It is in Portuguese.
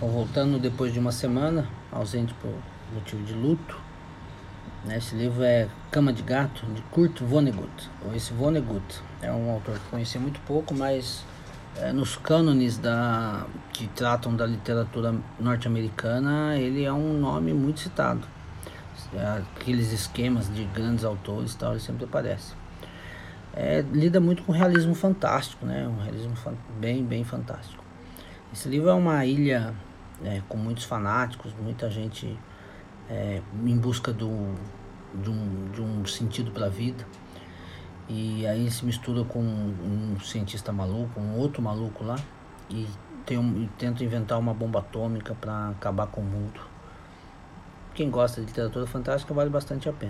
Bom, voltando depois de uma semana, ausente por motivo de luto. Né? Esse livro é Cama de Gato, de Kurt Vonnegut. Ou esse Vonnegut é um autor que conheci muito pouco, mas é, nos cânones da, que tratam da literatura norte-americana, ele é um nome muito citado. Aqueles esquemas de grandes autores tal, ele sempre aparece. É, lida muito com realismo fantástico, né? um realismo bem, bem fantástico. Esse livro é uma ilha é, com muitos fanáticos, muita gente é, em busca do, de, um, de um sentido para a vida. E aí se mistura com um cientista maluco, um outro maluco lá, e, tem um, e tenta inventar uma bomba atômica para acabar com o mundo. Quem gosta de literatura fantástica vale bastante a pena.